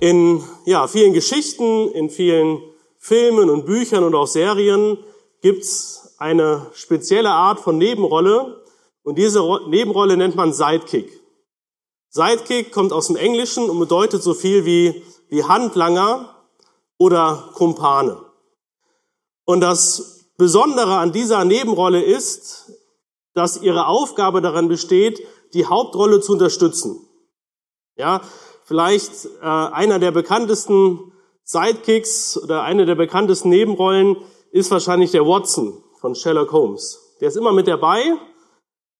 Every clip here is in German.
In ja, vielen Geschichten, in vielen Filmen und Büchern und auch Serien gibt's eine spezielle Art von Nebenrolle und diese Nebenrolle nennt man Sidekick. Sidekick kommt aus dem Englischen und bedeutet so viel wie, wie Handlanger oder Kumpane. Und das Besondere an dieser Nebenrolle ist, dass ihre Aufgabe daran besteht, die Hauptrolle zu unterstützen. Ja, vielleicht äh, einer der bekanntesten Sidekicks oder eine der bekanntesten Nebenrollen ist wahrscheinlich der Watson von Sherlock Holmes. Der ist immer mit dabei,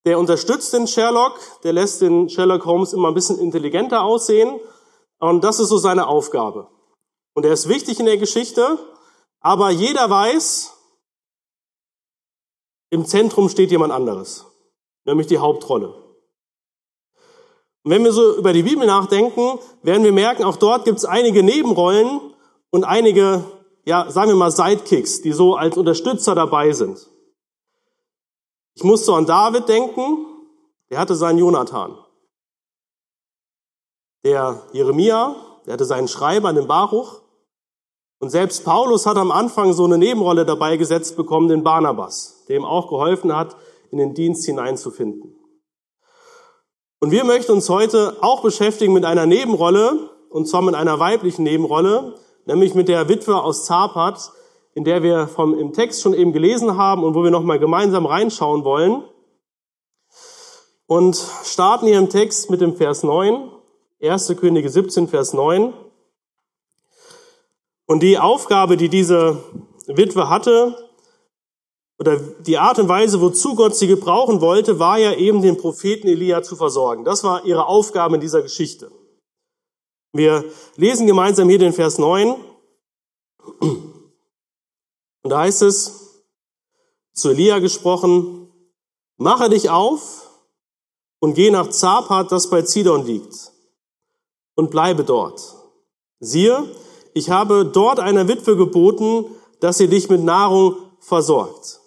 der unterstützt den Sherlock, der lässt den Sherlock Holmes immer ein bisschen intelligenter aussehen und das ist so seine Aufgabe. Und er ist wichtig in der Geschichte, aber jeder weiß, im Zentrum steht jemand anderes, nämlich die Hauptrolle. Und wenn wir so über die Bibel nachdenken, werden wir merken, auch dort gibt es einige Nebenrollen und einige, ja, sagen wir mal Sidekicks, die so als Unterstützer dabei sind. Ich muss so an David denken, der hatte seinen Jonathan. Der Jeremia, der hatte seinen Schreiber, den Baruch. Und selbst Paulus hat am Anfang so eine Nebenrolle dabei gesetzt bekommen, den Barnabas, der ihm auch geholfen hat, in den Dienst hineinzufinden. Und wir möchten uns heute auch beschäftigen mit einer Nebenrolle, und zwar mit einer weiblichen Nebenrolle, nämlich mit der Witwe aus Zapat, in der wir vom, im Text schon eben gelesen haben und wo wir nochmal gemeinsam reinschauen wollen. Und starten hier im Text mit dem Vers 9, 1. Könige 17, Vers 9. Und die Aufgabe, die diese Witwe hatte, oder die Art und Weise, wozu Gott sie gebrauchen wollte, war ja eben den Propheten Elia zu versorgen. Das war ihre Aufgabe in dieser Geschichte. Wir lesen gemeinsam hier den Vers 9. Und da heißt es, zu Elia gesprochen, mache dich auf und geh nach Zapat, das bei Zidon liegt, und bleibe dort. Siehe, ich habe dort einer Witwe geboten, dass sie dich mit Nahrung versorgt.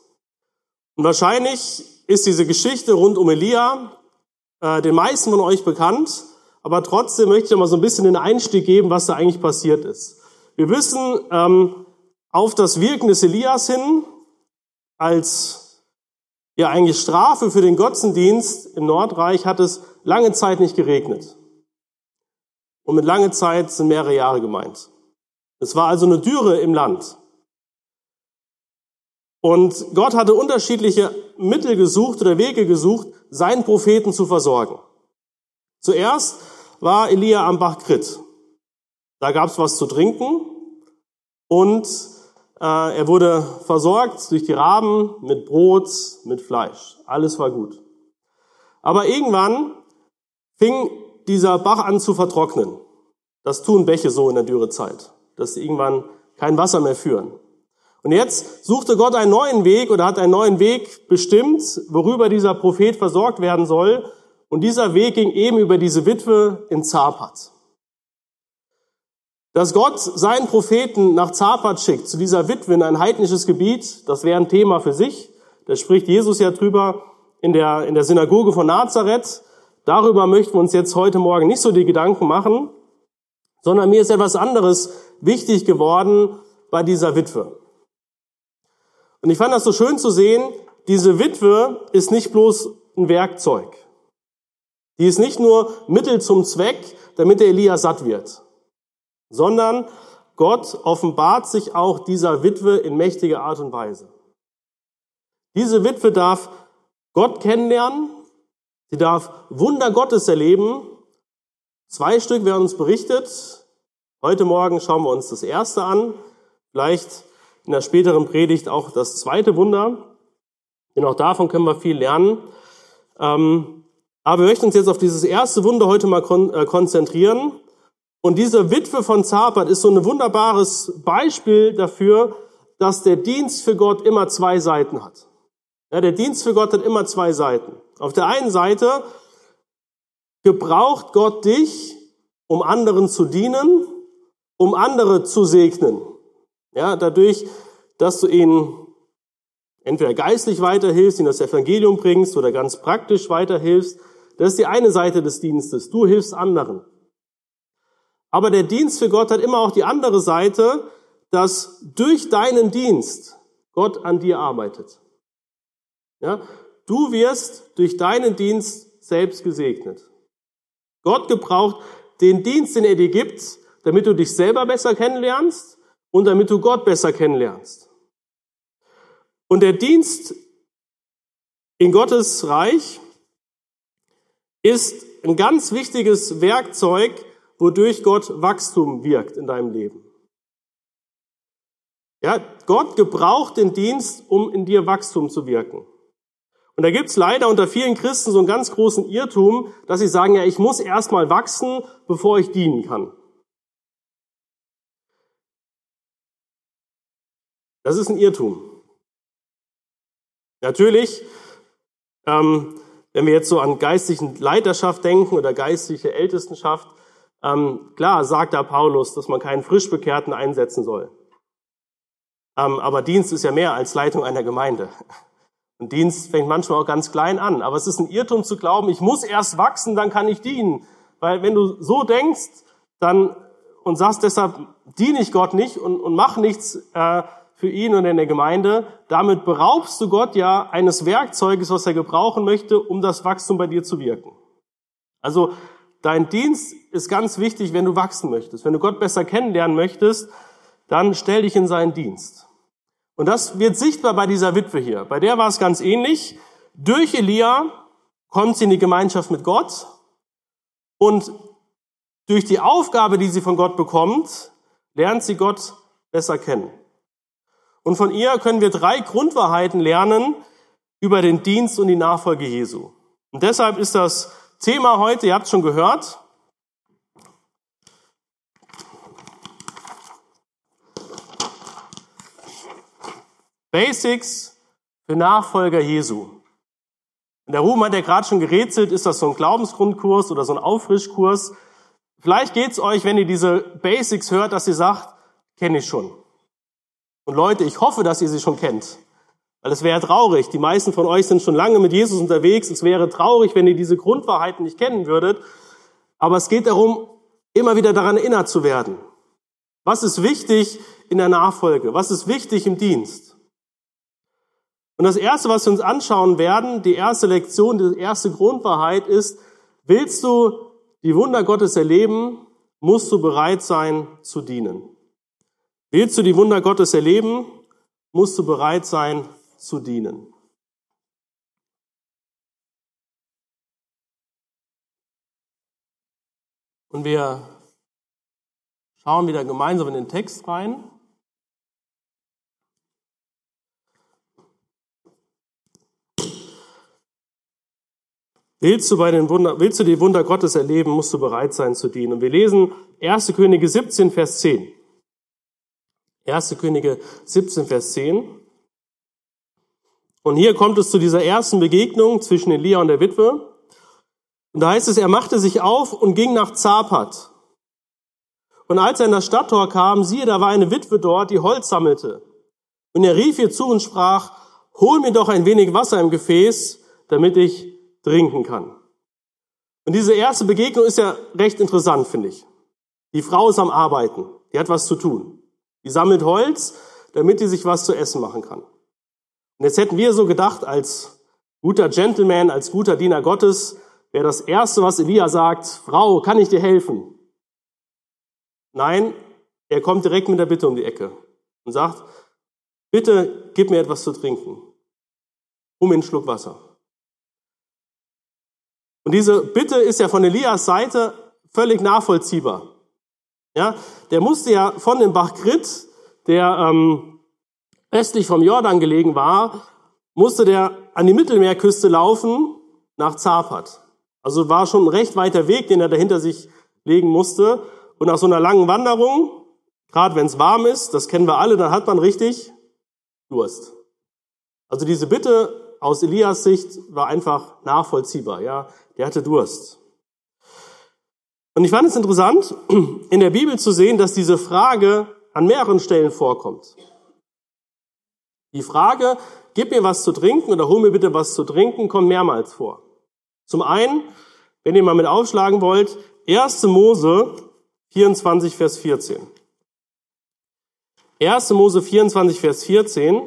Und wahrscheinlich ist diese Geschichte rund um Elia äh, den meisten von euch bekannt, aber trotzdem möchte ich mal so ein bisschen den Einstieg geben, was da eigentlich passiert ist. Wir wissen ähm, auf das Wirken des Elias hin als ja eigentlich Strafe für den Götzendienst im Nordreich hat es lange Zeit nicht geregnet. Und mit lange Zeit sind mehrere Jahre gemeint. Es war also eine Dürre im Land. Und Gott hatte unterschiedliche Mittel gesucht oder Wege gesucht, seinen Propheten zu versorgen. Zuerst war Elia am Bach Krit. Da gab es was zu trinken und äh, er wurde versorgt durch die Raben mit Brot, mit Fleisch. Alles war gut. Aber irgendwann fing dieser Bach an zu vertrocknen. Das tun Bäche so in der Dürrezeit dass sie irgendwann kein Wasser mehr führen. Und jetzt suchte Gott einen neuen Weg oder hat einen neuen Weg bestimmt, worüber dieser Prophet versorgt werden soll. Und dieser Weg ging eben über diese Witwe in Zapat. Dass Gott seinen Propheten nach Zapat schickt, zu dieser Witwe in ein heidnisches Gebiet, das wäre ein Thema für sich. Da spricht Jesus ja drüber in der, in der Synagoge von Nazareth. Darüber möchten wir uns jetzt heute Morgen nicht so die Gedanken machen, sondern mir ist etwas anderes wichtig geworden bei dieser Witwe. Und ich fand das so schön zu sehen, diese Witwe ist nicht bloß ein Werkzeug. Die ist nicht nur Mittel zum Zweck, damit der Elia satt wird, sondern Gott offenbart sich auch dieser Witwe in mächtiger Art und Weise. Diese Witwe darf Gott kennenlernen, sie darf Wunder Gottes erleben. Zwei Stück werden uns berichtet. Heute Morgen schauen wir uns das erste an, vielleicht in der späteren Predigt auch das zweite Wunder, denn auch davon können wir viel lernen. Ähm, aber wir möchten uns jetzt auf dieses erste Wunder heute mal äh, konzentrieren. Und diese Witwe von Zapat ist so ein wunderbares Beispiel dafür, dass der Dienst für Gott immer zwei Seiten hat. Ja, der Dienst für Gott hat immer zwei Seiten. Auf der einen Seite gebraucht Gott dich, um anderen zu dienen um andere zu segnen. Ja, dadurch, dass du ihnen entweder geistlich weiterhilfst, ihnen das Evangelium bringst oder ganz praktisch weiterhilfst. Das ist die eine Seite des Dienstes. Du hilfst anderen. Aber der Dienst für Gott hat immer auch die andere Seite, dass durch deinen Dienst Gott an dir arbeitet. Ja? Du wirst durch deinen Dienst selbst gesegnet. Gott gebraucht den Dienst, den er dir gibt, damit du dich selber besser kennenlernst und damit du Gott besser kennenlernst. Und der Dienst in Gottes Reich ist ein ganz wichtiges Werkzeug, wodurch Gott Wachstum wirkt in deinem Leben. Ja, Gott gebraucht den Dienst, um in dir Wachstum zu wirken. Und da gibt's leider unter vielen Christen so einen ganz großen Irrtum, dass sie sagen, ja, ich muss erstmal wachsen, bevor ich dienen kann. Das ist ein Irrtum. Natürlich, ähm, wenn wir jetzt so an geistlichen Leiterschaft denken oder geistliche Ältestenschaft, ähm, klar sagt da Paulus, dass man keinen Frischbekehrten einsetzen soll. Ähm, aber Dienst ist ja mehr als Leitung einer Gemeinde. Und Dienst fängt manchmal auch ganz klein an. Aber es ist ein Irrtum zu glauben, ich muss erst wachsen, dann kann ich dienen. Weil wenn du so denkst, dann und sagst deshalb diene ich Gott nicht und, und mach nichts äh, für ihn und in der Gemeinde, damit beraubst du Gott ja eines Werkzeuges, was er gebrauchen möchte, um das Wachstum bei dir zu wirken. Also dein Dienst ist ganz wichtig, wenn du wachsen möchtest. Wenn du Gott besser kennenlernen möchtest, dann stell dich in seinen Dienst. Und das wird sichtbar bei dieser Witwe hier. Bei der war es ganz ähnlich. Durch Elia kommt sie in die Gemeinschaft mit Gott und durch die Aufgabe, die sie von Gott bekommt, lernt sie Gott besser kennen. Und von ihr können wir drei Grundwahrheiten lernen über den Dienst und die Nachfolge Jesu. Und deshalb ist das Thema heute, ihr habt es schon gehört, Basics für Nachfolger Jesu. In der Ruhm hat ja gerade schon gerätselt, ist das so ein Glaubensgrundkurs oder so ein Auffrischkurs. Vielleicht geht's euch, wenn ihr diese Basics hört, dass ihr sagt, kenne ich schon. Und Leute, ich hoffe, dass ihr sie schon kennt. Weil es wäre traurig. Die meisten von euch sind schon lange mit Jesus unterwegs. Es wäre traurig, wenn ihr diese Grundwahrheiten nicht kennen würdet. Aber es geht darum, immer wieder daran erinnert zu werden. Was ist wichtig in der Nachfolge? Was ist wichtig im Dienst? Und das Erste, was wir uns anschauen werden, die erste Lektion, die erste Grundwahrheit ist, willst du die Wunder Gottes erleben, musst du bereit sein zu dienen. Willst du die Wunder Gottes erleben, musst du bereit sein zu dienen. Und wir schauen wieder gemeinsam in den Text rein. Willst du, bei den Wunder, willst du die Wunder Gottes erleben, musst du bereit sein zu dienen. Und wir lesen 1. Könige 17, Vers 10. 1. Könige 17, Vers 10. Und hier kommt es zu dieser ersten Begegnung zwischen Elia und der Witwe. Und da heißt es, er machte sich auf und ging nach Zapat. Und als er in das Stadttor kam, siehe, da war eine Witwe dort, die Holz sammelte. Und er rief ihr zu und sprach, hol mir doch ein wenig Wasser im Gefäß, damit ich trinken kann. Und diese erste Begegnung ist ja recht interessant, finde ich. Die Frau ist am Arbeiten, die hat was zu tun. Die sammelt Holz, damit die sich was zu essen machen kann. Und jetzt hätten wir so gedacht, als guter Gentleman, als guter Diener Gottes, wäre das Erste, was Elia sagt, Frau, kann ich dir helfen? Nein, er kommt direkt mit der Bitte um die Ecke und sagt, bitte gib mir etwas zu trinken. Um einen Schluck Wasser. Und diese Bitte ist ja von Elias Seite völlig nachvollziehbar. Ja, der musste ja von dem Bach Krit, der ähm, östlich vom Jordan gelegen war, musste der an die Mittelmeerküste laufen nach Zapat. Also war schon ein recht weiter Weg, den er dahinter sich legen musste. Und nach so einer langen Wanderung, gerade wenn es warm ist, das kennen wir alle, dann hat man richtig Durst. Also diese Bitte aus Elias Sicht war einfach nachvollziehbar. Ja, der hatte Durst. Und ich fand es interessant, in der Bibel zu sehen, dass diese Frage an mehreren Stellen vorkommt. Die Frage, gib mir was zu trinken oder hol mir bitte was zu trinken, kommt mehrmals vor. Zum einen, wenn ihr mal mit aufschlagen wollt, 1. Mose 24, Vers 14. 1. Mose 24, Vers 14.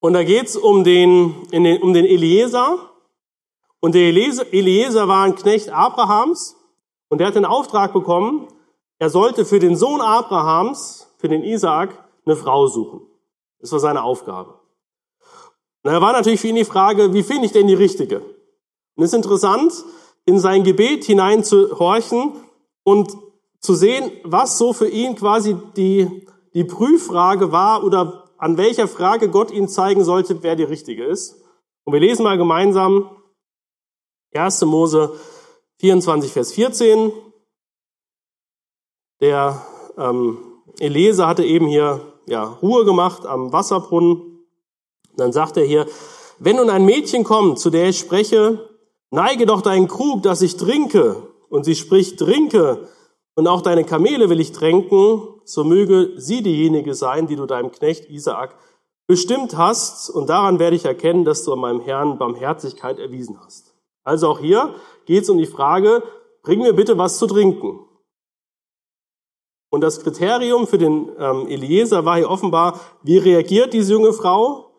Und da geht's um den, den, um den Eliezer. Und der Eliezer war ein Knecht Abrahams. Und der hat den Auftrag bekommen, er sollte für den Sohn Abrahams, für den Isaak, eine Frau suchen. Das war seine Aufgabe. Und da war natürlich für ihn die Frage, wie finde ich denn die richtige? Und es ist interessant, in sein Gebet hineinzuhorchen und zu sehen, was so für ihn quasi die, die Prüffrage war oder an welcher Frage Gott ihm zeigen sollte, wer die richtige ist. Und wir lesen mal gemeinsam 1. Mose 24, Vers 14. Der ähm, Elese hatte eben hier ja, Ruhe gemacht am Wasserbrunnen. Dann sagt er hier, wenn nun ein Mädchen kommt, zu der ich spreche, neige doch deinen Krug, dass ich trinke. Und sie spricht, trinke. Und auch deine Kamele will ich tränken. So möge sie diejenige sein, die du deinem Knecht Isaak bestimmt hast. Und daran werde ich erkennen, dass du an meinem Herrn Barmherzigkeit erwiesen hast. Also auch hier geht es um die Frage, bring mir bitte was zu trinken. Und das Kriterium für den ähm, Eliezer war hier offenbar, wie reagiert diese junge Frau?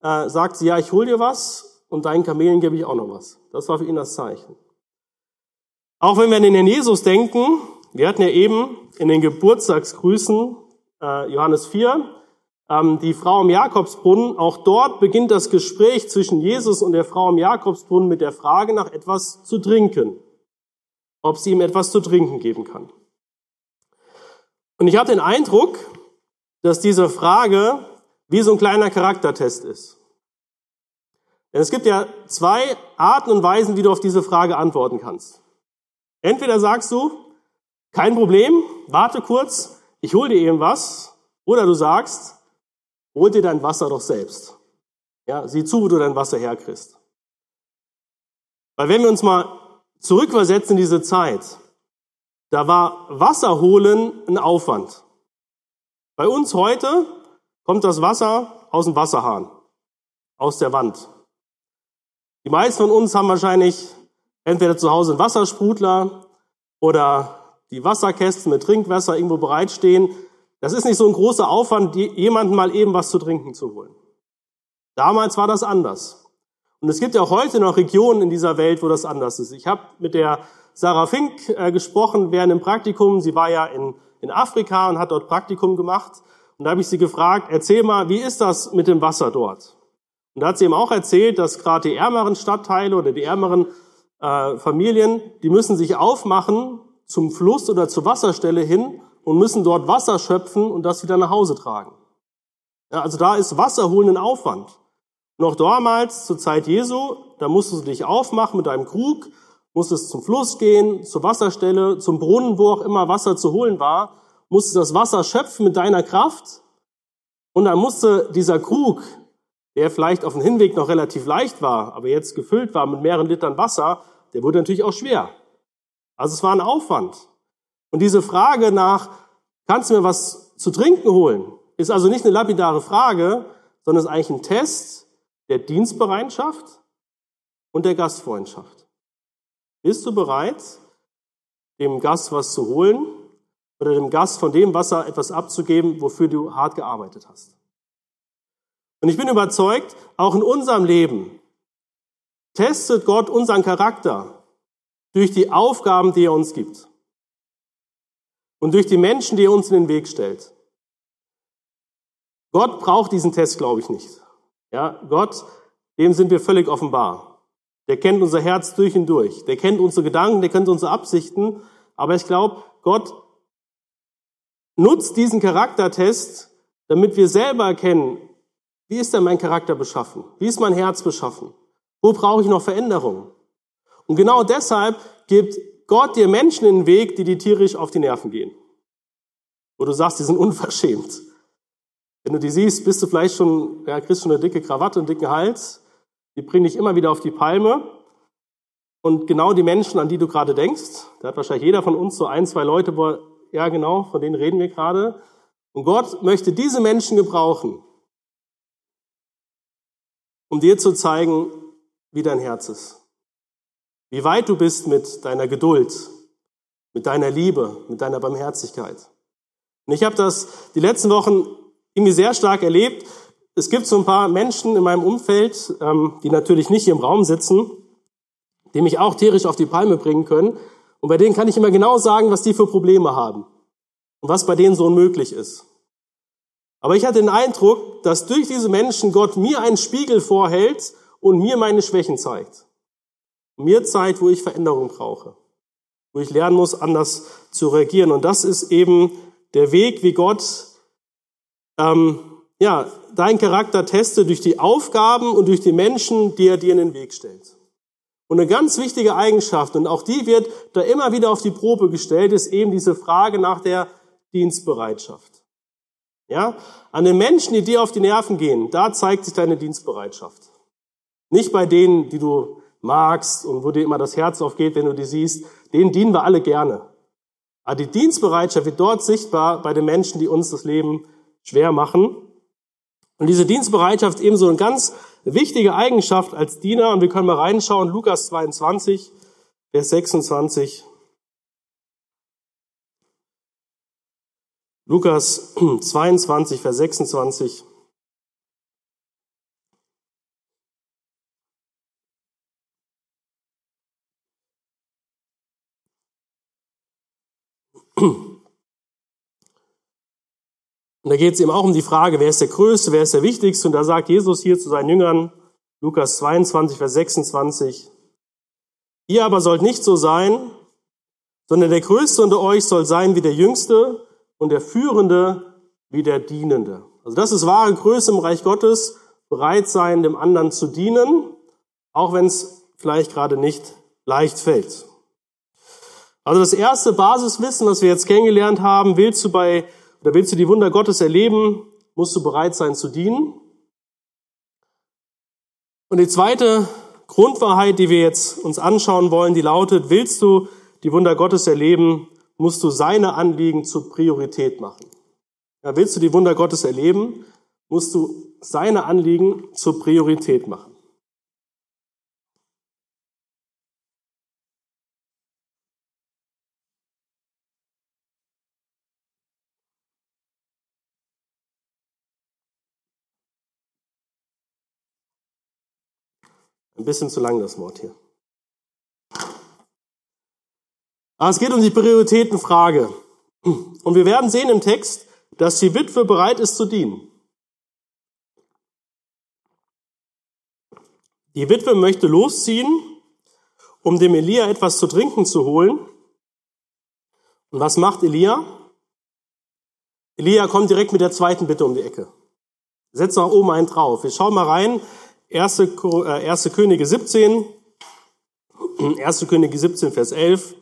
Äh, sagt sie, ja, ich hol dir was und deinen Kamelen gebe ich auch noch was. Das war für ihn das Zeichen. Auch wenn wir an den Herrn Jesus denken, wir hatten ja eben in den Geburtstagsgrüßen äh, Johannes 4 ähm, die Frau im Jakobsbrunnen, auch dort beginnt das Gespräch zwischen Jesus und der Frau im Jakobsbrunnen mit der Frage nach etwas zu trinken, ob sie ihm etwas zu trinken geben kann. Und ich habe den Eindruck, dass diese Frage wie so ein kleiner Charaktertest ist. Denn es gibt ja zwei Arten und Weisen, wie du auf diese Frage antworten kannst. Entweder sagst du, kein Problem, warte kurz, ich hol dir eben was. Oder du sagst, hol dir dein Wasser doch selbst. Ja, sieh zu, wo du dein Wasser herkriegst. Weil wenn wir uns mal zurückversetzen in diese Zeit, da war Wasser holen ein Aufwand. Bei uns heute kommt das Wasser aus dem Wasserhahn, aus der Wand. Die meisten von uns haben wahrscheinlich entweder zu Hause einen Wassersprudler oder die Wasserkästen mit Trinkwasser irgendwo bereitstehen. Das ist nicht so ein großer Aufwand, jemanden mal eben was zu trinken zu holen. Damals war das anders. Und es gibt ja auch heute noch Regionen in dieser Welt, wo das anders ist. Ich habe mit der Sarah Fink äh, gesprochen während dem Praktikum. Sie war ja in, in Afrika und hat dort Praktikum gemacht. Und da habe ich sie gefragt, erzähl mal, wie ist das mit dem Wasser dort? Und da hat sie ihm auch erzählt, dass gerade die ärmeren Stadtteile oder die ärmeren äh, Familien, die müssen sich aufmachen zum Fluss oder zur Wasserstelle hin und müssen dort Wasser schöpfen und das wieder nach Hause tragen. Ja, also da ist Wasser holen ein Aufwand. Noch damals, zur Zeit Jesu, da musstest du dich aufmachen mit deinem Krug musstest zum Fluss gehen, zur Wasserstelle, zum Brunnen, wo auch immer Wasser zu holen war, musstest das Wasser schöpfen mit deiner Kraft und dann musste dieser Krug, der vielleicht auf dem Hinweg noch relativ leicht war, aber jetzt gefüllt war mit mehreren Litern Wasser, der wurde natürlich auch schwer. Also es war ein Aufwand. Und diese Frage nach, kannst du mir was zu trinken holen, ist also nicht eine lapidare Frage, sondern ist eigentlich ein Test der Dienstbereitschaft und der Gastfreundschaft. Bist du bereit, dem Gast was zu holen oder dem Gast von dem Wasser etwas abzugeben, wofür du hart gearbeitet hast? Und ich bin überzeugt, auch in unserem Leben testet Gott unseren Charakter durch die Aufgaben, die er uns gibt und durch die Menschen, die er uns in den Weg stellt. Gott braucht diesen Test, glaube ich nicht. Ja, Gott, dem sind wir völlig offenbar. Der kennt unser Herz durch und durch. Der kennt unsere Gedanken, der kennt unsere Absichten. Aber ich glaube, Gott nutzt diesen Charaktertest, damit wir selber erkennen, wie ist denn mein Charakter beschaffen? Wie ist mein Herz beschaffen? Wo brauche ich noch Veränderungen? Und genau deshalb gibt Gott dir Menschen in den Weg, die dir tierisch auf die Nerven gehen. Wo du sagst, die sind unverschämt. Wenn du die siehst, bist du vielleicht schon, ja, kriegst schon eine dicke Krawatte und einen dicken Hals. Die bringen dich immer wieder auf die Palme. Und genau die Menschen, an die du gerade denkst, da hat wahrscheinlich jeder von uns so ein, zwei Leute, wo ja genau, von denen reden wir gerade. Und Gott möchte diese Menschen gebrauchen, um dir zu zeigen, wie dein Herz ist. Wie weit du bist mit deiner Geduld, mit deiner Liebe, mit deiner Barmherzigkeit. Und ich habe das die letzten Wochen irgendwie sehr stark erlebt. Es gibt so ein paar Menschen in meinem Umfeld, ähm, die natürlich nicht hier im Raum sitzen, die mich auch tierisch auf die Palme bringen können. Und bei denen kann ich immer genau sagen, was die für Probleme haben und was bei denen so unmöglich ist. Aber ich hatte den Eindruck, dass durch diese Menschen Gott mir einen Spiegel vorhält und mir meine Schwächen zeigt. Mir zeigt, wo ich Veränderung brauche, wo ich lernen muss, anders zu reagieren. Und das ist eben der Weg, wie Gott ähm, ja, dein Charakter testet durch die Aufgaben und durch die Menschen, die er dir in den Weg stellt. Und eine ganz wichtige Eigenschaft, und auch die wird da immer wieder auf die Probe gestellt, ist eben diese Frage nach der Dienstbereitschaft. Ja, an den Menschen, die dir auf die Nerven gehen, da zeigt sich deine Dienstbereitschaft. Nicht bei denen, die du magst und wo dir immer das Herz aufgeht, wenn du die siehst, denen dienen wir alle gerne. Aber die Dienstbereitschaft wird dort sichtbar bei den Menschen, die uns das Leben schwer machen. Und diese Dienstbereitschaft ist ebenso eine ganz wichtige Eigenschaft als Diener. Und wir können mal reinschauen, Lukas 22, Vers 26. Lukas 22, Vers 26. da geht es eben auch um die Frage, wer ist der Größte, wer ist der Wichtigste. Und da sagt Jesus hier zu seinen Jüngern, Lukas 22, Vers 26, ihr aber sollt nicht so sein, sondern der Größte unter euch soll sein wie der Jüngste und der Führende wie der Dienende. Also das ist wahre Größe im Reich Gottes, bereit sein, dem anderen zu dienen, auch wenn es vielleicht gerade nicht leicht fällt. Also das erste Basiswissen, was wir jetzt kennengelernt haben, willst du bei, oder willst du die Wunder Gottes erleben, musst du bereit sein zu dienen. Und die zweite Grundwahrheit, die wir jetzt uns anschauen wollen, die lautet, willst du die Wunder Gottes erleben, musst du seine Anliegen zur Priorität machen. Ja, willst du die Wunder Gottes erleben, musst du seine Anliegen zur Priorität machen. Ein bisschen zu lang das Wort hier. Aber es geht um die Prioritätenfrage. Und wir werden sehen im Text, dass die Witwe bereit ist zu dienen. Die Witwe möchte losziehen, um dem Elia etwas zu trinken zu holen. Und was macht Elia? Elia kommt direkt mit der zweiten Bitte um die Ecke. Setzt nach oben einen drauf. Wir schauen mal rein 1. Äh, Könige 17, 1. Könige 17, Vers 11.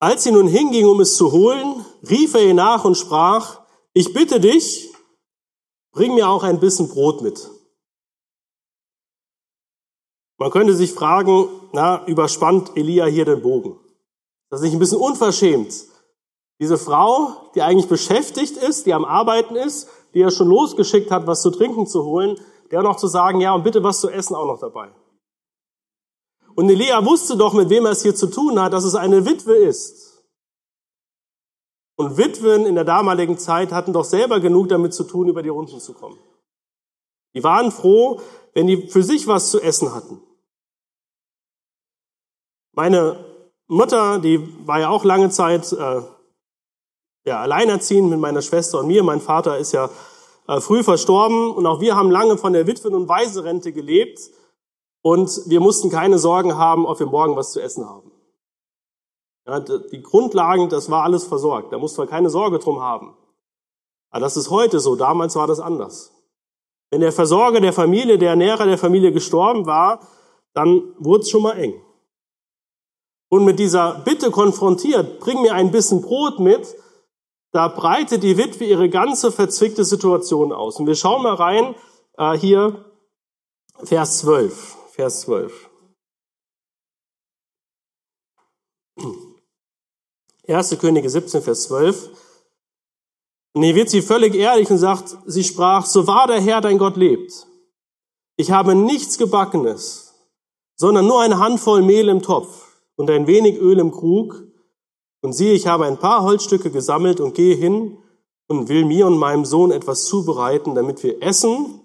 Als sie nun hinging, um es zu holen, rief er ihr nach und sprach, ich bitte dich, bring mir auch ein bisschen Brot mit. Man könnte sich fragen, na, überspannt Elia hier den Bogen? Das ist nicht ein bisschen unverschämt. Diese Frau, die eigentlich beschäftigt ist, die am Arbeiten ist, die er schon losgeschickt hat, was zu trinken zu holen, der noch zu sagen, ja, und bitte was zu essen auch noch dabei. Und Elia wusste doch, mit wem er es hier zu tun hat, dass es eine Witwe ist. Und Witwen in der damaligen Zeit hatten doch selber genug damit zu tun, über die Runden zu kommen. Die waren froh, wenn die für sich was zu essen hatten. Meine Mutter, die war ja auch lange Zeit äh, ja, alleinerziehend mit meiner Schwester und mir. Mein Vater ist ja äh, früh verstorben und auch wir haben lange von der Witwen- und Waisenrente gelebt und wir mussten keine Sorgen haben, ob wir morgen was zu essen haben. Ja, die Grundlagen, das war alles versorgt. Da mussten wir keine Sorge drum haben. Aber das ist heute so. Damals war das anders. Wenn der Versorger der Familie, der Ernährer der Familie gestorben war, dann wurde es schon mal eng und mit dieser Bitte konfrontiert, bring mir ein bisschen Brot mit, da breitet die Witwe ihre ganze verzwickte Situation aus. Und wir schauen mal rein, äh, hier Vers 12. Vers 12. 1. Könige 17, Vers 12. Und hier wird sie völlig ehrlich und sagt, sie sprach, so wahr der Herr dein Gott lebt. Ich habe nichts Gebackenes, sondern nur eine Handvoll Mehl im Topf und ein wenig Öl im Krug. Und siehe, ich habe ein paar Holzstücke gesammelt und gehe hin und will mir und meinem Sohn etwas zubereiten, damit wir essen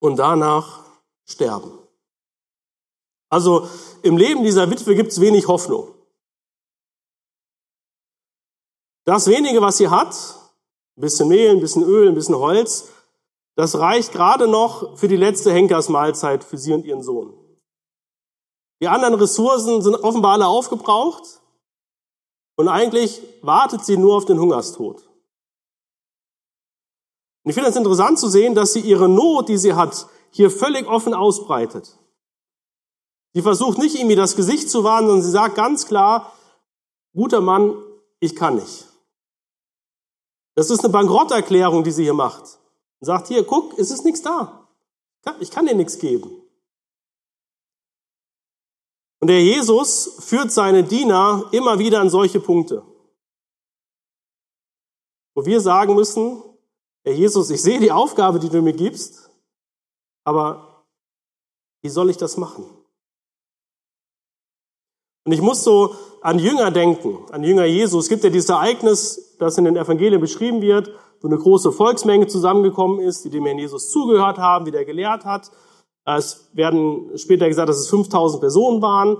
und danach sterben. Also im Leben dieser Witwe gibt es wenig Hoffnung. Das wenige, was sie hat, ein bisschen Mehl, ein bisschen Öl, ein bisschen Holz, das reicht gerade noch für die letzte Henkersmahlzeit für sie und ihren Sohn. Die anderen Ressourcen sind offenbar alle aufgebraucht und eigentlich wartet sie nur auf den Hungerstod. Und ich finde es interessant zu sehen, dass sie ihre Not, die sie hat, hier völlig offen ausbreitet. Sie versucht nicht irgendwie das Gesicht zu wahren, sondern sie sagt ganz klar, guter Mann, ich kann nicht. Das ist eine Bankrotterklärung, die sie hier macht. Und sagt, hier, guck, es ist nichts da. Ich kann dir nichts geben. Und der Jesus führt seine Diener immer wieder an solche Punkte, wo wir sagen müssen, Herr Jesus, ich sehe die Aufgabe, die du mir gibst, aber wie soll ich das machen? Und ich muss so an Jünger denken, an Jünger Jesus. Es gibt ja dieses Ereignis, das in den Evangelien beschrieben wird, wo eine große Volksmenge zusammengekommen ist, die dem Herrn Jesus zugehört haben, wie der gelehrt hat. Es werden später gesagt, dass es 5000 Personen waren.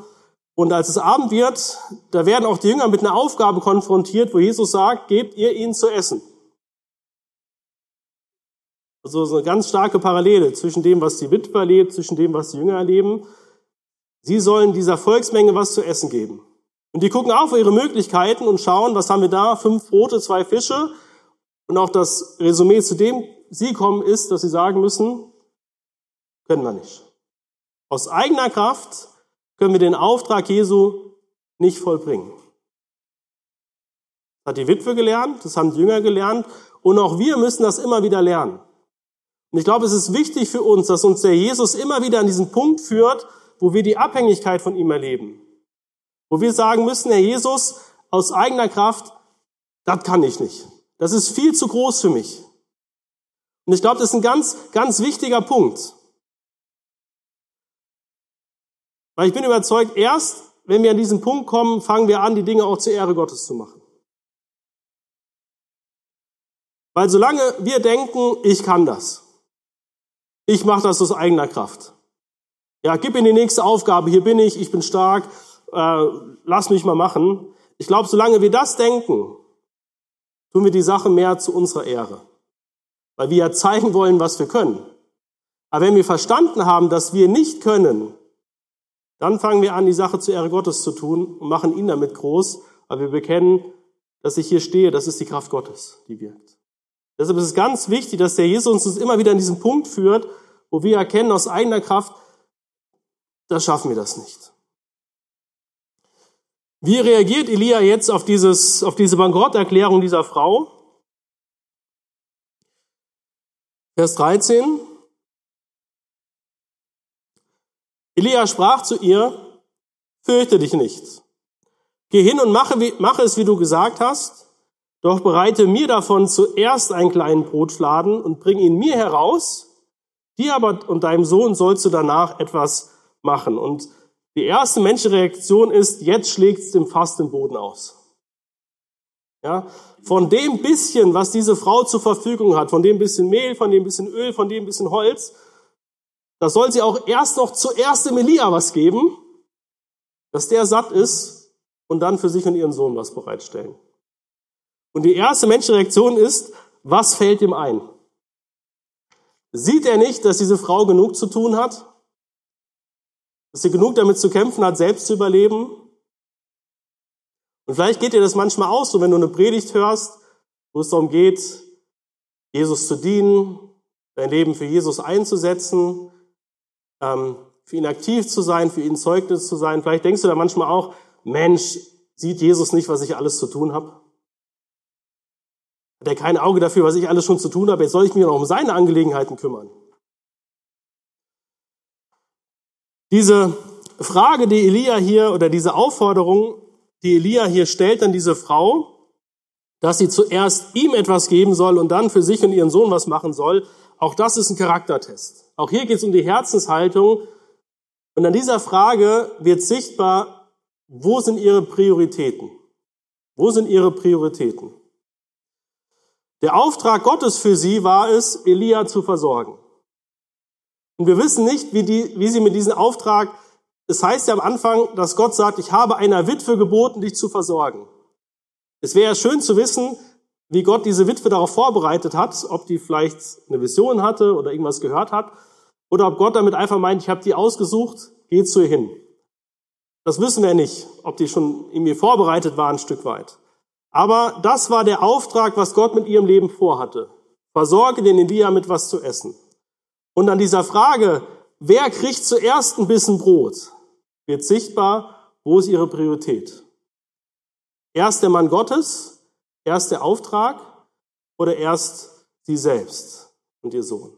Und als es Abend wird, da werden auch die Jünger mit einer Aufgabe konfrontiert, wo Jesus sagt, gebt ihr ihnen zu essen. Also so eine ganz starke Parallele zwischen dem, was die Witwe erlebt, zwischen dem, was die Jünger erleben. Sie sollen dieser Volksmenge was zu essen geben. Und die gucken auf ihre Möglichkeiten und schauen, was haben wir da? Fünf Brote, zwei Fische. Und auch das Resümee, zu dem sie kommen, ist, dass sie sagen müssen, können wir nicht. Aus eigener Kraft können wir den Auftrag Jesu nicht vollbringen. Das hat die Witwe gelernt, das haben die Jünger gelernt und auch wir müssen das immer wieder lernen. Und ich glaube, es ist wichtig für uns, dass uns der Jesus immer wieder an diesen Punkt führt, wo wir die Abhängigkeit von ihm erleben. Wo wir sagen müssen, Herr Jesus, aus eigener Kraft, das kann ich nicht. Das ist viel zu groß für mich. Und ich glaube, das ist ein ganz, ganz wichtiger Punkt. Weil ich bin überzeugt, erst wenn wir an diesen Punkt kommen, fangen wir an, die Dinge auch zur Ehre Gottes zu machen. Weil solange wir denken, ich kann das, ich mache das aus eigener Kraft, ja, gib mir die nächste Aufgabe, hier bin ich, ich bin stark, äh, lass mich mal machen. Ich glaube, solange wir das denken, tun wir die Sache mehr zu unserer Ehre. Weil wir ja zeigen wollen, was wir können. Aber wenn wir verstanden haben, dass wir nicht können, dann fangen wir an, die Sache zur Ehre Gottes zu tun und machen ihn damit groß, weil wir bekennen, dass ich hier stehe, das ist die Kraft Gottes, die wirkt. Deshalb ist es ganz wichtig, dass der Jesus uns immer wieder an diesen Punkt führt, wo wir erkennen aus eigener Kraft, da schaffen wir das nicht. Wie reagiert Elia jetzt auf, dieses, auf diese Bankrotterklärung dieser Frau? Vers 13. Elia sprach zu ihr, fürchte dich nicht. Geh hin und mache, mache es, wie du gesagt hast, doch bereite mir davon zuerst einen kleinen Brotfladen und bring ihn mir heraus, dir aber und deinem Sohn sollst du danach etwas machen. Und die erste Menschenreaktion ist, jetzt schlägt es dem Fass den Boden aus. Ja, von dem bisschen, was diese Frau zur Verfügung hat, von dem bisschen Mehl, von dem bisschen Öl, von dem bisschen Holz, da soll sie auch erst noch zuerst dem Elia was geben, dass der satt ist und dann für sich und ihren Sohn was bereitstellen. Und die erste Menschenreaktion ist, was fällt ihm ein? Sieht er nicht, dass diese Frau genug zu tun hat? dass sie genug damit zu kämpfen hat, selbst zu überleben. Und vielleicht geht dir das manchmal aus, so wenn du eine Predigt hörst, wo es darum geht, Jesus zu dienen, dein Leben für Jesus einzusetzen, für ihn aktiv zu sein, für ihn Zeugnis zu sein. Vielleicht denkst du da manchmal auch, Mensch, sieht Jesus nicht, was ich alles zu tun habe? Hat er kein Auge dafür, was ich alles schon zu tun habe? Jetzt soll ich mich noch um seine Angelegenheiten kümmern. Diese Frage, die Elia hier oder diese Aufforderung, die Elia hier stellt an diese Frau, dass sie zuerst ihm etwas geben soll und dann für sich und ihren Sohn was machen soll, auch das ist ein Charaktertest. Auch hier geht es um die Herzenshaltung. Und an dieser Frage wird sichtbar, wo sind ihre Prioritäten? Wo sind ihre Prioritäten? Der Auftrag Gottes für sie war es, Elia zu versorgen. Und wir wissen nicht, wie, die, wie sie mit diesem Auftrag, es heißt ja am Anfang, dass Gott sagt, ich habe einer Witwe geboten, dich zu versorgen. Es wäre schön zu wissen, wie Gott diese Witwe darauf vorbereitet hat, ob die vielleicht eine Vision hatte oder irgendwas gehört hat, oder ob Gott damit einfach meint, ich habe die ausgesucht, geht zu ihr hin. Das wissen wir nicht, ob die schon irgendwie vorbereitet war ein Stück weit. Aber das war der Auftrag, was Gott mit ihrem Leben vorhatte. Versorge den Elia mit was zu essen. Und an dieser Frage, wer kriegt zuerst ein bisschen Brot, wird sichtbar, wo ist ihre Priorität. Erst der Mann Gottes, erst der Auftrag oder erst sie selbst und ihr Sohn.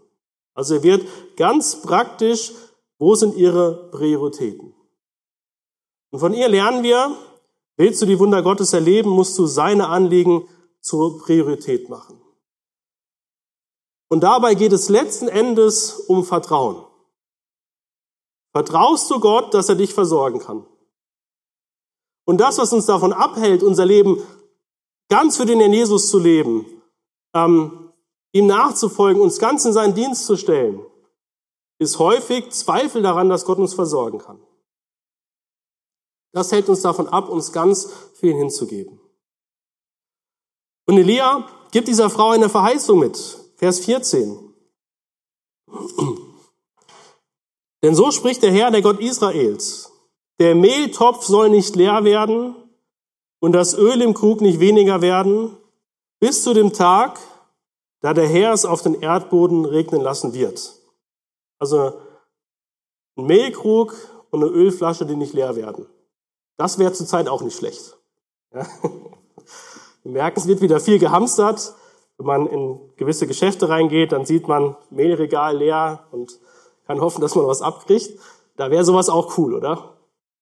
Also er wird ganz praktisch, wo sind ihre Prioritäten. Und von ihr lernen wir, willst du die Wunder Gottes erleben, musst du seine Anliegen zur Priorität machen. Und dabei geht es letzten Endes um Vertrauen. Vertraust du Gott, dass er dich versorgen kann? Und das, was uns davon abhält, unser Leben ganz für den Herrn Jesus zu leben, ähm, ihm nachzufolgen, uns ganz in seinen Dienst zu stellen, ist häufig Zweifel daran, dass Gott uns versorgen kann. Das hält uns davon ab, uns ganz für ihn hinzugeben. Und Elia gibt dieser Frau eine Verheißung mit. Vers 14. Denn so spricht der Herr, der Gott Israels. Der Mehltopf soll nicht leer werden und das Öl im Krug nicht weniger werden, bis zu dem Tag, da der Herr es auf den Erdboden regnen lassen wird. Also ein Mehlkrug und eine Ölflasche, die nicht leer werden. Das wäre zurzeit auch nicht schlecht. Ja. Wir merken, es wird wieder viel gehamstert. Wenn man in gewisse Geschäfte reingeht, dann sieht man Mehlregal leer und kann hoffen, dass man was abkriegt. Da wäre sowas auch cool, oder?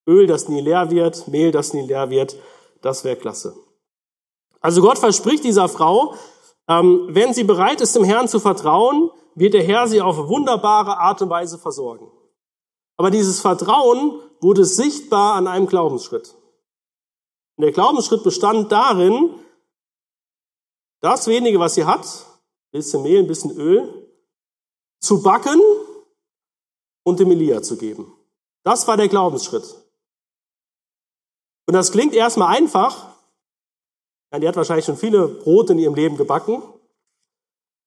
Öl, das nie leer wird, Mehl, das nie leer wird, das wäre klasse. Also Gott verspricht dieser Frau, ähm, wenn sie bereit ist, dem Herrn zu vertrauen, wird der Herr sie auf wunderbare Art und Weise versorgen. Aber dieses Vertrauen wurde sichtbar an einem Glaubensschritt. Und der Glaubensschritt bestand darin, das wenige, was sie hat, ein bisschen Mehl, ein bisschen Öl, zu backen und dem Elia zu geben. Das war der Glaubensschritt. Und das klingt erstmal einfach. Ja, die hat wahrscheinlich schon viele Brote in ihrem Leben gebacken.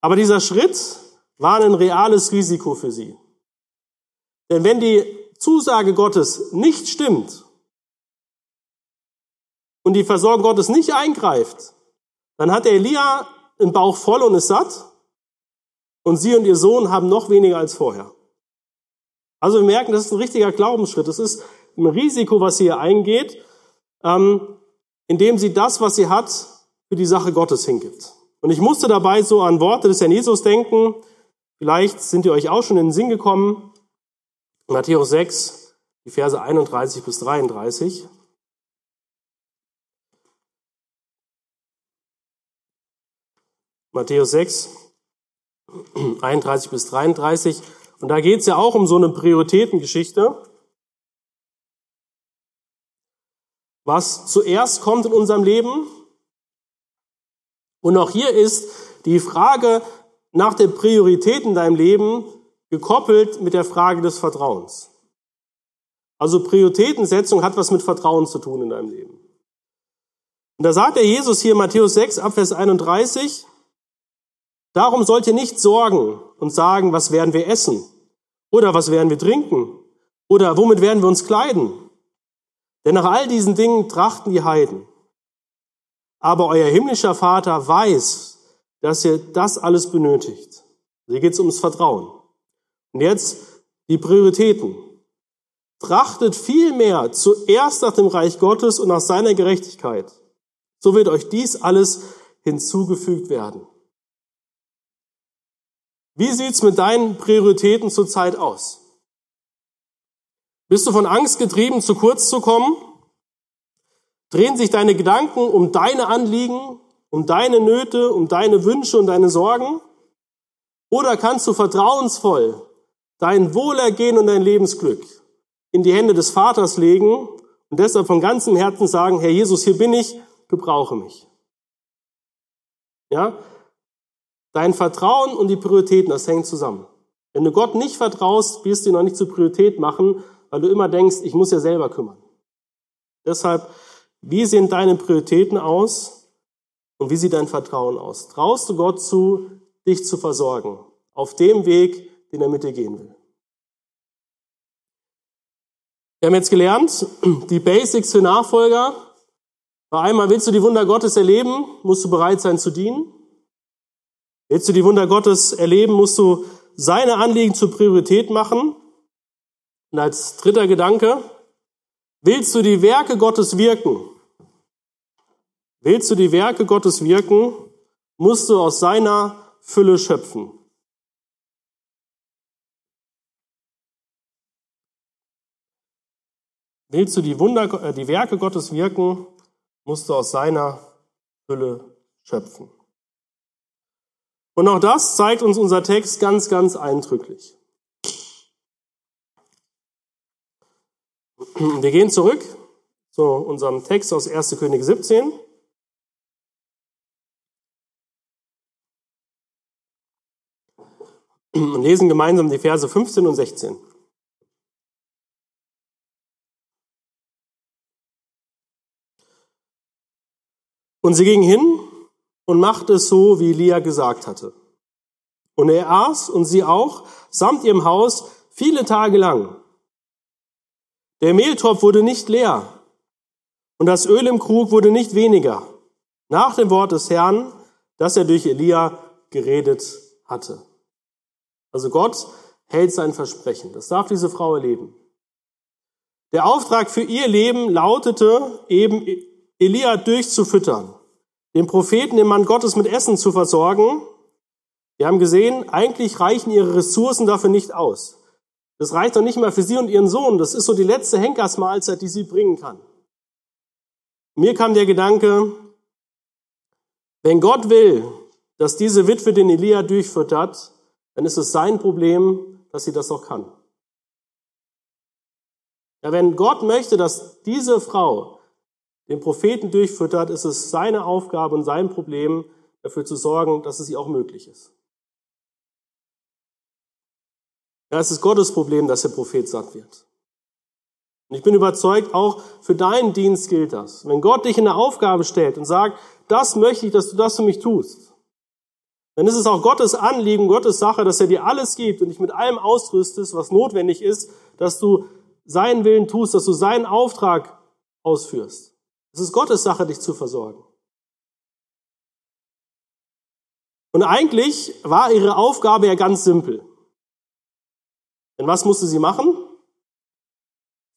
Aber dieser Schritt war ein reales Risiko für sie. Denn wenn die Zusage Gottes nicht stimmt und die Versorgung Gottes nicht eingreift, dann hat der Elia den Bauch voll und ist satt und sie und ihr Sohn haben noch weniger als vorher. Also wir merken, das ist ein richtiger Glaubensschritt. Das ist ein Risiko, was hier eingeht ähm, indem sie das, was sie hat, für die Sache Gottes hingibt. Und ich musste dabei so an Worte des Herrn Jesus denken. Vielleicht sind ihr euch auch schon in den Sinn gekommen. Matthäus 6, die Verse 31 bis 33. Matthäus 6, 31 bis 33. Und da geht es ja auch um so eine Prioritätengeschichte. Was zuerst kommt in unserem Leben. Und auch hier ist die Frage nach der Priorität in deinem Leben gekoppelt mit der Frage des Vertrauens. Also Prioritätensetzung hat was mit Vertrauen zu tun in deinem Leben. Und da sagt der Jesus hier in Matthäus 6, Abvers 31, darum sollt ihr nicht sorgen und sagen, was werden wir essen? Oder was werden wir trinken? Oder womit werden wir uns kleiden? Denn nach all diesen Dingen trachten die Heiden. Aber euer himmlischer Vater weiß, dass ihr das alles benötigt. Hier geht es ums Vertrauen. Und jetzt die Prioritäten. Trachtet vielmehr zuerst nach dem Reich Gottes und nach seiner Gerechtigkeit. So wird euch dies alles hinzugefügt werden. Wie sieht's mit deinen Prioritäten zurzeit aus? Bist du von Angst getrieben, zu kurz zu kommen? Drehen sich deine Gedanken um deine Anliegen um deine Nöte, um deine Wünsche und deine Sorgen? Oder kannst du vertrauensvoll dein Wohlergehen und dein Lebensglück in die Hände des Vaters legen und deshalb von ganzem Herzen sagen, Herr Jesus, hier bin ich, gebrauche mich. Ja? Dein Vertrauen und die Prioritäten, das hängt zusammen. Wenn du Gott nicht vertraust, wirst du ihn noch nicht zur Priorität machen, weil du immer denkst, ich muss ja selber kümmern. Deshalb, wie sehen deine Prioritäten aus und wie sieht dein Vertrauen aus? Traust du Gott zu, dich zu versorgen auf dem Weg, den er mit dir gehen will? Wir haben jetzt gelernt, die Basics für Nachfolger. Bei einmal willst du die Wunder Gottes erleben, musst du bereit sein zu dienen. Willst du die Wunder Gottes erleben, musst du seine Anliegen zur Priorität machen. Und als dritter Gedanke, willst du die Werke Gottes wirken? Willst du die Werke Gottes wirken, musst du aus seiner Fülle schöpfen. Willst du die Wunder, äh, die Werke Gottes wirken, musst du aus seiner Fülle schöpfen. Und auch das zeigt uns unser Text ganz, ganz eindrücklich. Wir gehen zurück zu unserem Text aus 1. König 17. Und lesen gemeinsam die Verse 15 und 16. Und sie ging hin und machte es so, wie Elia gesagt hatte. Und er aß und sie auch, samt ihrem Haus, viele Tage lang. Der Mehltopf wurde nicht leer und das Öl im Krug wurde nicht weniger, nach dem Wort des Herrn, das er durch Elia geredet hatte. Also Gott hält sein Versprechen. Das darf diese Frau erleben. Der Auftrag für ihr Leben lautete eben Elia durchzufüttern, den Propheten, den Mann Gottes mit Essen zu versorgen. Wir haben gesehen, eigentlich reichen ihre Ressourcen dafür nicht aus. Das reicht doch nicht mal für sie und ihren Sohn. Das ist so die letzte Henkersmahlzeit, die sie bringen kann. Mir kam der Gedanke, wenn Gott will, dass diese Witwe den Elia durchfüttert, dann ist es sein Problem, dass sie das auch kann. Ja, wenn Gott möchte, dass diese Frau den Propheten durchfüttert, ist es seine Aufgabe und sein Problem, dafür zu sorgen, dass es ihr auch möglich ist. Ja, es ist Gottes Problem, dass der Prophet satt wird. Und ich bin überzeugt, auch für deinen Dienst gilt das. Wenn Gott dich in eine Aufgabe stellt und sagt, das möchte ich, dass du das für mich tust, dann ist es auch Gottes Anliegen, Gottes Sache, dass er dir alles gibt und dich mit allem ausrüstest, was notwendig ist, dass du seinen Willen tust, dass du seinen Auftrag ausführst. Es ist Gottes Sache, dich zu versorgen. Und eigentlich war ihre Aufgabe ja ganz simpel. Denn was musste sie machen?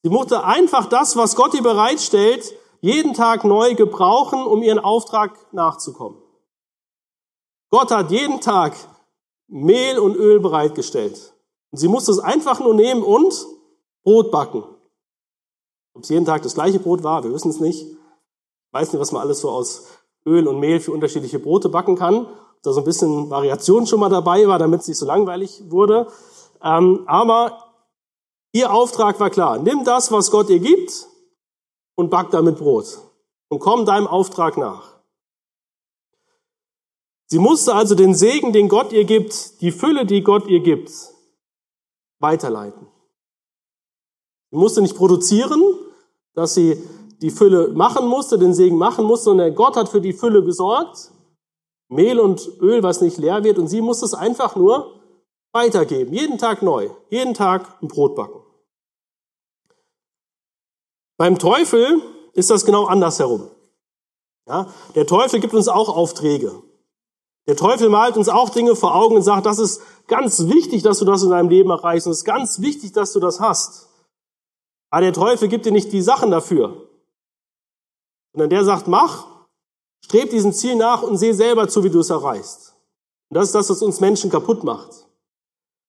Sie musste einfach das, was Gott ihr bereitstellt, jeden Tag neu gebrauchen, um ihren Auftrag nachzukommen. Gott hat jeden Tag Mehl und Öl bereitgestellt. Und sie musste es einfach nur nehmen und Brot backen. Ob es jeden Tag das gleiche Brot war, wir wissen es nicht weiß nicht, was man alles so aus Öl und Mehl für unterschiedliche Brote backen kann. Da so ein bisschen Variation schon mal dabei war, damit es nicht so langweilig wurde. Ähm, aber ihr Auftrag war klar. Nimm das, was Gott dir gibt und back damit Brot. Und komm deinem Auftrag nach. Sie musste also den Segen, den Gott ihr gibt, die Fülle, die Gott ihr gibt, weiterleiten. Sie musste nicht produzieren, dass sie die Fülle machen musste, den Segen machen musste, sondern Gott hat für die Fülle gesorgt. Mehl und Öl, was nicht leer wird, und sie musste es einfach nur weitergeben. Jeden Tag neu. Jeden Tag ein Brot backen. Beim Teufel ist das genau andersherum. Ja, der Teufel gibt uns auch Aufträge. Der Teufel malt uns auch Dinge vor Augen und sagt, das ist ganz wichtig, dass du das in deinem Leben erreichst und es ist ganz wichtig, dass du das hast. Aber der Teufel gibt dir nicht die Sachen dafür. Sondern der sagt, mach, streb diesem Ziel nach und seh selber zu, wie du es erreichst. Und das ist das, was uns Menschen kaputt macht.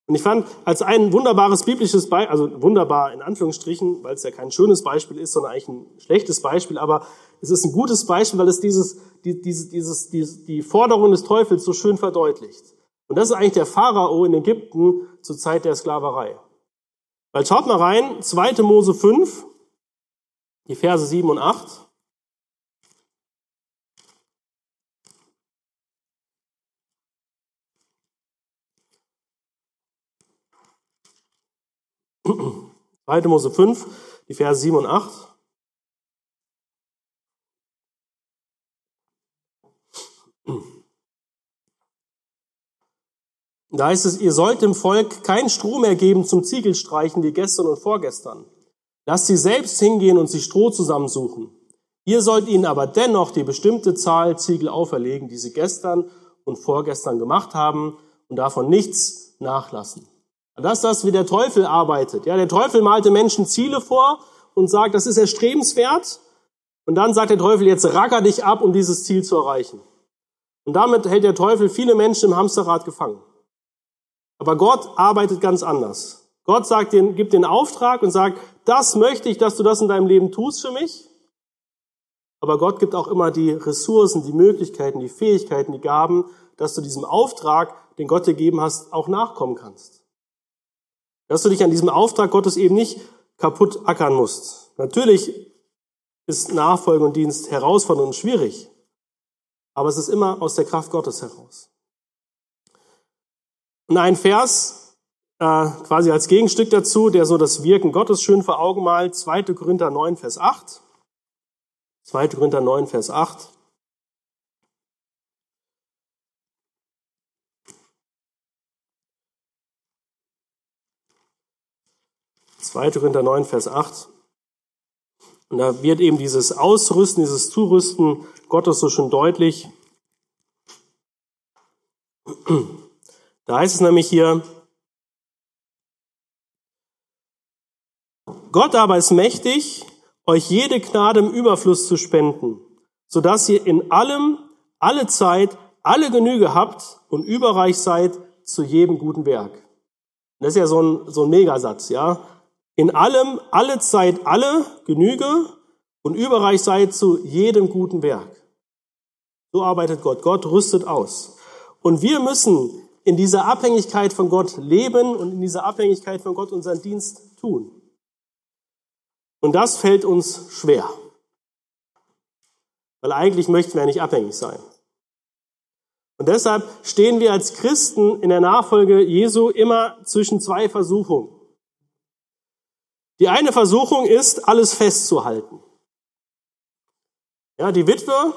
Und ich fand, als ein wunderbares biblisches Beispiel, also wunderbar in Anführungsstrichen, weil es ja kein schönes Beispiel ist, sondern eigentlich ein schlechtes Beispiel, aber es ist ein gutes Beispiel, weil es dieses, die, dieses, dieses, dieses, die Forderung des Teufels so schön verdeutlicht. Und das ist eigentlich der Pharao in Ägypten zur Zeit der Sklaverei. Weil schaut mal rein, 2. Mose 5, die Verse 7 und 8. 2. Mose 5, die Verse 7 und 8. Da heißt es, ihr sollt dem Volk kein Stroh mehr geben zum Ziegelstreichen wie gestern und vorgestern. Lasst sie selbst hingehen und sich Stroh zusammensuchen. Ihr sollt ihnen aber dennoch die bestimmte Zahl Ziegel auferlegen, die sie gestern und vorgestern gemacht haben und davon nichts nachlassen. Das ist das, wie der Teufel arbeitet. Ja, der Teufel malte Menschen Ziele vor und sagt, das ist erstrebenswert. Und dann sagt der Teufel, jetzt racker dich ab, um dieses Ziel zu erreichen. Und damit hält der Teufel viele Menschen im Hamsterrad gefangen. Aber Gott arbeitet ganz anders. Gott sagt den, gibt den Auftrag und sagt, das möchte ich, dass du das in deinem Leben tust für mich. Aber Gott gibt auch immer die Ressourcen, die Möglichkeiten, die Fähigkeiten, die Gaben, dass du diesem Auftrag, den Gott dir gegeben hast, auch nachkommen kannst. Dass du dich an diesem Auftrag Gottes eben nicht kaputt ackern musst. Natürlich ist Nachfolge und Dienst herausfordernd und schwierig, aber es ist immer aus der Kraft Gottes heraus. Und ein Vers, äh, quasi als Gegenstück dazu, der so das Wirken Gottes schön vor Augen malt, 2. Korinther 9, Vers 8. 2. Korinther 9, Vers 8. 2. Korinther 9, Vers 8. Und da wird eben dieses Ausrüsten, dieses Zurüsten Gottes so schön deutlich. Da heißt es nämlich hier, Gott aber ist mächtig, euch jede Gnade im Überfluss zu spenden, so dass ihr in allem, alle Zeit, alle Genüge habt und überreich seid zu jedem guten Werk. Das ist ja so ein, so ein Megasatz, ja. In allem, alle Zeit, alle Genüge und überreich sei zu jedem guten Werk. So arbeitet Gott. Gott rüstet aus. Und wir müssen in dieser Abhängigkeit von Gott leben und in dieser Abhängigkeit von Gott unseren Dienst tun. Und das fällt uns schwer. Weil eigentlich möchten wir ja nicht abhängig sein. Und deshalb stehen wir als Christen in der Nachfolge Jesu immer zwischen zwei Versuchungen. Die eine Versuchung ist, alles festzuhalten. Ja, die Witwe,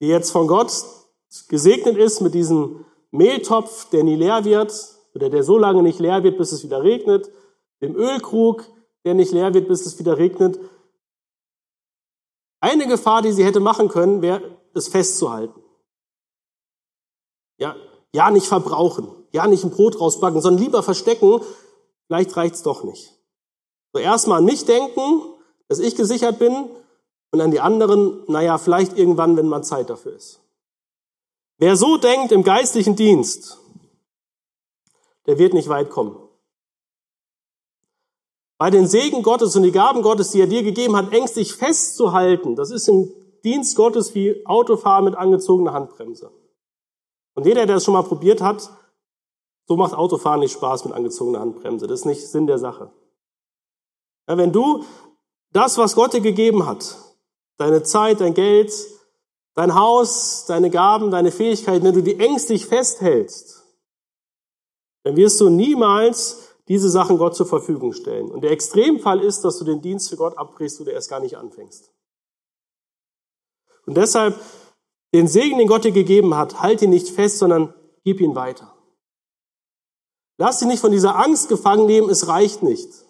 die jetzt von Gott gesegnet ist mit diesem Mehltopf, der nie leer wird, oder der so lange nicht leer wird, bis es wieder regnet, dem Ölkrug, der nicht leer wird, bis es wieder regnet. Eine Gefahr, die sie hätte machen können, wäre, es festzuhalten. Ja, ja, nicht verbrauchen, ja, nicht ein Brot rausbacken, sondern lieber verstecken, vielleicht reicht's doch nicht. So erstmal an mich denken, dass ich gesichert bin und an die anderen, naja, vielleicht irgendwann, wenn mal Zeit dafür ist. Wer so denkt im geistlichen Dienst, der wird nicht weit kommen. Bei den Segen Gottes und die Gaben Gottes, die er dir gegeben hat, ängstlich festzuhalten, das ist im Dienst Gottes wie Autofahren mit angezogener Handbremse. Und jeder, der das schon mal probiert hat, so macht Autofahren nicht Spaß mit angezogener Handbremse. Das ist nicht Sinn der Sache. Ja, wenn du das, was Gott dir gegeben hat, deine Zeit, dein Geld, dein Haus, deine Gaben, deine Fähigkeiten, wenn du die ängstlich festhältst, dann wirst du niemals diese Sachen Gott zur Verfügung stellen. Und der Extremfall ist, dass du den Dienst für Gott abbrichst oder erst gar nicht anfängst. Und deshalb, den Segen, den Gott dir gegeben hat, halt ihn nicht fest, sondern gib ihn weiter. Lass dich nicht von dieser Angst gefangen nehmen, es reicht nicht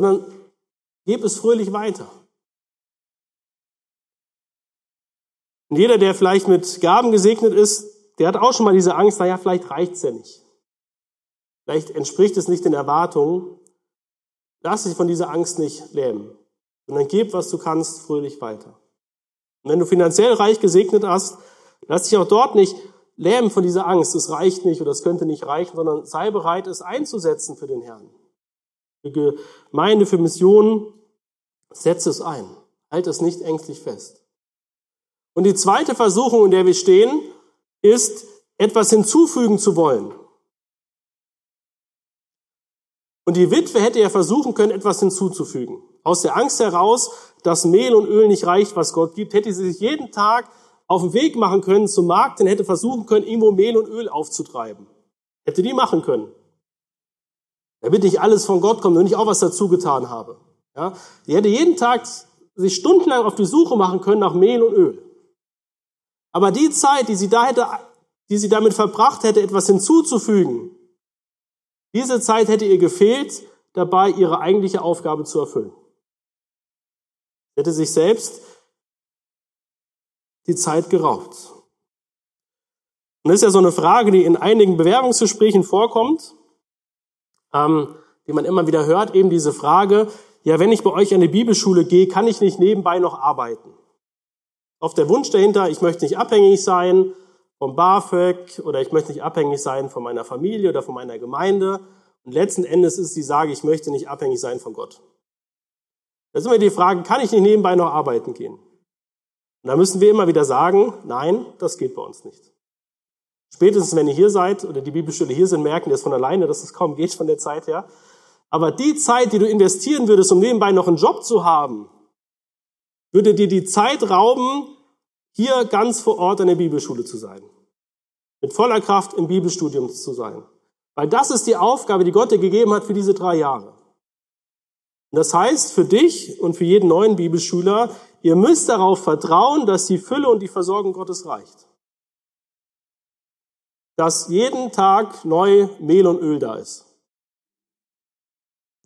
sondern gib es fröhlich weiter. Und jeder, der vielleicht mit Gaben gesegnet ist, der hat auch schon mal diese Angst, naja, vielleicht reicht's ja nicht. Vielleicht entspricht es nicht den Erwartungen. Lass dich von dieser Angst nicht lähmen, sondern gib, was du kannst, fröhlich weiter. Und wenn du finanziell reich gesegnet hast, lass dich auch dort nicht lähmen von dieser Angst, es reicht nicht oder es könnte nicht reichen, sondern sei bereit, es einzusetzen für den Herrn. Für Gemeinde, für Missionen, setze es ein. Halt es nicht ängstlich fest. Und die zweite Versuchung, in der wir stehen, ist, etwas hinzufügen zu wollen. Und die Witwe hätte ja versuchen können, etwas hinzuzufügen. Aus der Angst heraus, dass Mehl und Öl nicht reicht, was Gott gibt, hätte sie sich jeden Tag auf den Weg machen können zum Markt und hätte versuchen können, irgendwo Mehl und Öl aufzutreiben. Hätte die machen können. Damit nicht alles von Gott kommt und ich auch was dazu getan habe. Ja, die hätte jeden Tag sich stundenlang auf die Suche machen können nach Mehl und Öl. Aber die Zeit, die sie da hätte, die sie damit verbracht hätte, etwas hinzuzufügen, diese Zeit hätte ihr gefehlt, dabei ihre eigentliche Aufgabe zu erfüllen. Sie hätte sich selbst die Zeit geraubt. Und das ist ja so eine Frage, die in einigen Bewerbungsgesprächen vorkommt, ähm, die man immer wieder hört, eben diese Frage, ja, wenn ich bei euch an die Bibelschule gehe, kann ich nicht nebenbei noch arbeiten? Oft der Wunsch dahinter, ich möchte nicht abhängig sein vom BAföG oder ich möchte nicht abhängig sein von meiner Familie oder von meiner Gemeinde. Und letzten Endes ist die Sage, ich möchte nicht abhängig sein von Gott. Da ist immer die Frage, kann ich nicht nebenbei noch arbeiten gehen? Und da müssen wir immer wieder sagen, nein, das geht bei uns nicht. Spätestens, wenn ihr hier seid oder die Bibelstelle hier sind, merken wir es von alleine, dass es kaum geht von der Zeit her. Aber die Zeit, die du investieren würdest, um nebenbei noch einen Job zu haben, würde dir die Zeit rauben, hier ganz vor Ort an der Bibelschule zu sein. Mit voller Kraft im Bibelstudium zu sein. Weil das ist die Aufgabe, die Gott dir gegeben hat für diese drei Jahre. Und das heißt für dich und für jeden neuen Bibelschüler, ihr müsst darauf vertrauen, dass die Fülle und die Versorgung Gottes reicht. Dass jeden Tag neu Mehl und Öl da ist.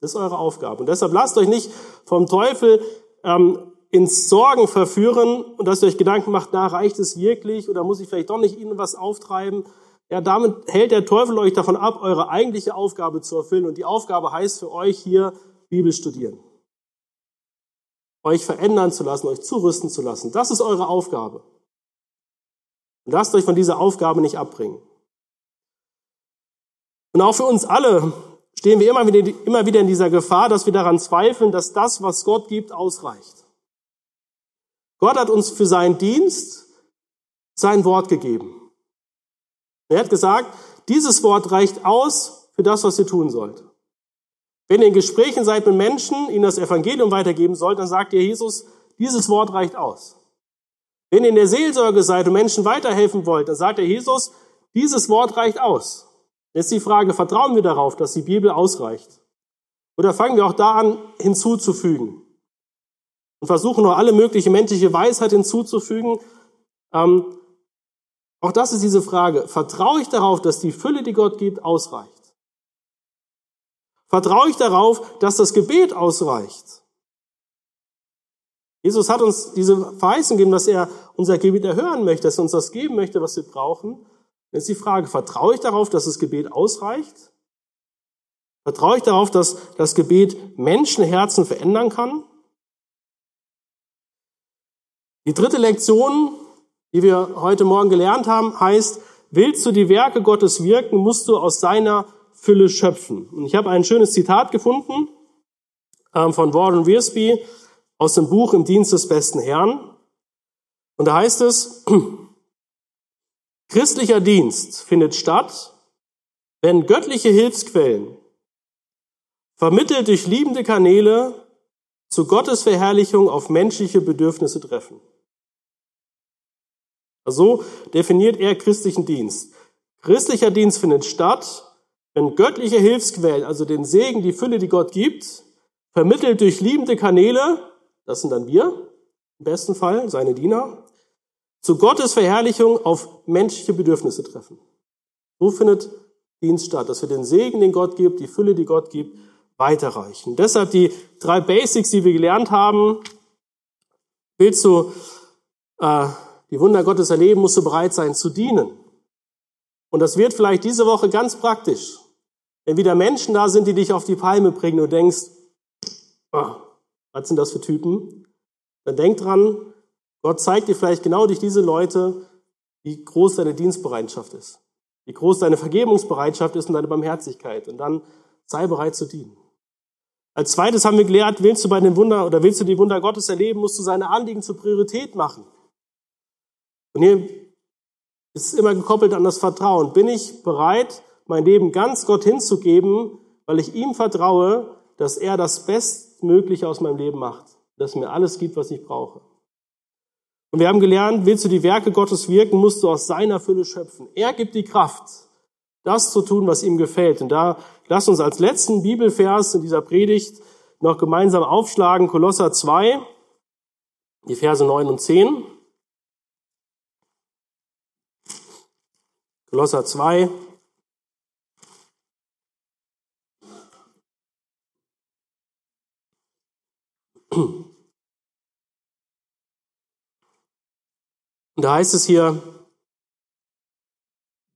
Das ist eure Aufgabe. Und deshalb lasst euch nicht vom Teufel ähm, ins Sorgen verführen und dass ihr euch Gedanken macht, na, reicht es wirklich oder muss ich vielleicht doch nicht ihnen was auftreiben? Ja, damit hält der Teufel euch davon ab, eure eigentliche Aufgabe zu erfüllen. Und die Aufgabe heißt für euch hier Bibel studieren. Euch verändern zu lassen, euch zurüsten zu lassen. Das ist eure Aufgabe. Und lasst euch von dieser Aufgabe nicht abbringen. Und auch für uns alle stehen wir immer wieder, immer wieder in dieser Gefahr, dass wir daran zweifeln, dass das, was Gott gibt, ausreicht. Gott hat uns für seinen Dienst sein Wort gegeben. Er hat gesagt, dieses Wort reicht aus für das, was ihr tun sollt. Wenn ihr in Gesprächen seid mit Menschen, ihnen das Evangelium weitergeben sollt, dann sagt ihr Jesus, dieses Wort reicht aus. Wenn ihr in der Seelsorge seid und Menschen weiterhelfen wollt, dann sagt ihr Jesus, dieses Wort reicht aus. Jetzt die Frage, vertrauen wir darauf, dass die Bibel ausreicht? Oder fangen wir auch da an, hinzuzufügen? und versuchen nur alle mögliche menschliche Weisheit hinzuzufügen. Ähm, auch das ist diese Frage. Vertraue ich darauf, dass die Fülle, die Gott gibt, ausreicht? Vertraue ich darauf, dass das Gebet ausreicht? Jesus hat uns diese Verheißung gegeben, dass er unser Gebet erhören möchte, dass er uns das geben möchte, was wir brauchen. Jetzt die Frage, vertraue ich darauf, dass das Gebet ausreicht? Vertraue ich darauf, dass das Gebet Menschenherzen verändern kann? Die dritte Lektion, die wir heute Morgen gelernt haben, heißt, willst du die Werke Gottes wirken, musst du aus seiner Fülle schöpfen. Und ich habe ein schönes Zitat gefunden ähm, von Warren Wiersbe aus dem Buch Im Dienst des besten Herrn. Und da heißt es, christlicher Dienst findet statt, wenn göttliche Hilfsquellen vermittelt durch liebende Kanäle zu Gottes Verherrlichung auf menschliche Bedürfnisse treffen. So definiert er christlichen Dienst. Christlicher Dienst findet statt, wenn göttliche Hilfsquellen, also den Segen, die Fülle, die Gott gibt, vermittelt durch liebende Kanäle, das sind dann wir, im besten Fall, seine Diener, zu Gottes Verherrlichung auf menschliche Bedürfnisse treffen. So findet Dienst statt, dass wir den Segen, den Gott gibt, die Fülle, die Gott gibt, weiterreichen. Deshalb die drei Basics, die wir gelernt haben. Willst du äh, die Wunder Gottes erleben, musst du bereit sein zu dienen. Und das wird vielleicht diese Woche ganz praktisch. Wenn wieder Menschen da sind, die dich auf die Palme bringen und denkst, oh, was sind das für Typen? Dann denk dran, Gott zeigt dir vielleicht genau durch diese Leute, wie groß deine Dienstbereitschaft ist, wie groß deine Vergebungsbereitschaft ist und deine Barmherzigkeit. Und dann sei bereit zu dienen. Als zweites haben wir gelernt, willst du bei den Wunder oder willst du die Wunder Gottes erleben, musst du seine Anliegen zur Priorität machen. Und hier ist es immer gekoppelt an das Vertrauen. Bin ich bereit, mein Leben ganz Gott hinzugeben, weil ich ihm vertraue, dass er das Bestmögliche aus meinem Leben macht, dass er mir alles gibt, was ich brauche. Und wir haben gelernt, willst du die Werke Gottes wirken, musst du aus seiner Fülle schöpfen. Er gibt die Kraft, das zu tun, was ihm gefällt. Und da lasst uns als letzten Bibelvers in dieser Predigt noch gemeinsam aufschlagen, Kolosser 2, die Verse 9 und 10. Kolosser 2, Und da heißt es hier,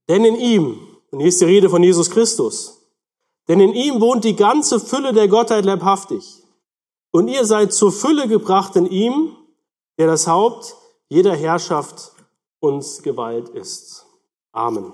denn in ihm, und hier ist die Rede von Jesus Christus, denn in ihm wohnt die ganze Fülle der Gottheit leibhaftig. Und ihr seid zur Fülle gebracht in ihm, der das Haupt jeder Herrschaft und Gewalt ist. Amen.